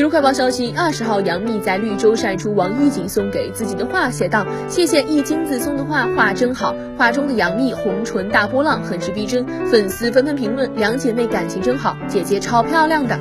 娱乐快报消息，二十号杨幂在绿洲晒出王一瑾送给自己的画，写道：“谢谢一金子送的画，画真好。”画中的杨幂红唇大波浪，很是逼真，粉丝纷纷评论：“两姐妹感情真好，姐姐超漂亮的。”